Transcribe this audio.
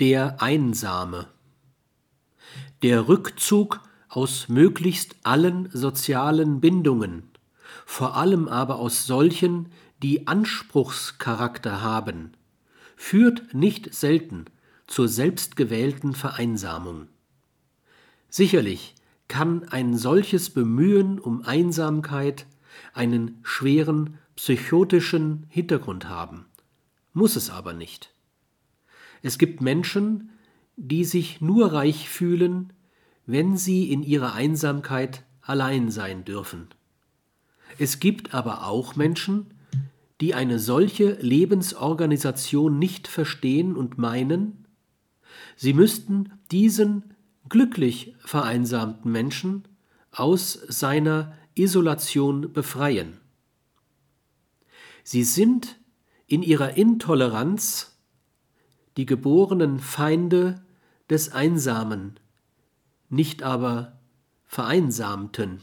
der Einsame. Der Rückzug aus möglichst allen sozialen Bindungen, vor allem aber aus solchen, die Anspruchscharakter haben, führt nicht selten zur selbstgewählten Vereinsamung. Sicherlich kann ein solches Bemühen um Einsamkeit einen schweren psychotischen Hintergrund haben, muss es aber nicht. Es gibt Menschen, die sich nur reich fühlen, wenn sie in ihrer Einsamkeit allein sein dürfen. Es gibt aber auch Menschen, die eine solche Lebensorganisation nicht verstehen und meinen, sie müssten diesen glücklich vereinsamten Menschen aus seiner Isolation befreien. Sie sind in ihrer Intoleranz die geborenen Feinde des Einsamen, nicht aber Vereinsamten.